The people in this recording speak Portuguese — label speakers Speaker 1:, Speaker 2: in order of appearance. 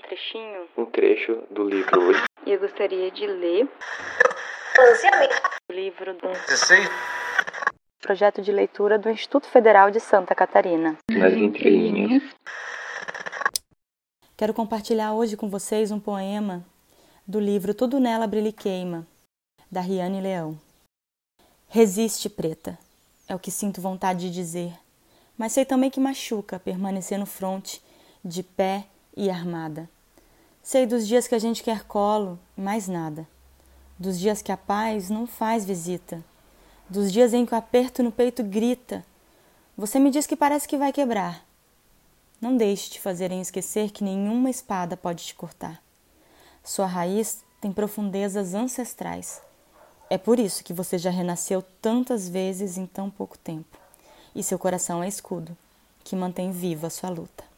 Speaker 1: trechinho?
Speaker 2: Um trecho do livro.
Speaker 1: E eu gostaria de ler o livro do projeto de leitura do Instituto Federal de Santa Catarina.
Speaker 2: Nas entrelinhas.
Speaker 1: Quero compartilhar hoje com vocês um poema do livro Tudo Nela Brilha e Queima, da Riane Leão. Resiste, preta, é o que sinto vontade de dizer, mas sei também que machuca permanecer no fronte, de pé e armada. Sei dos dias que a gente quer colo mais nada, dos dias que a paz não faz visita, dos dias em que o aperto no peito grita. Você me diz que parece que vai quebrar. Não deixe de fazerem esquecer que nenhuma espada pode te cortar. Sua raiz tem profundezas ancestrais. É por isso que você já renasceu tantas vezes em tão pouco tempo. E seu coração é escudo, que mantém viva a sua luta.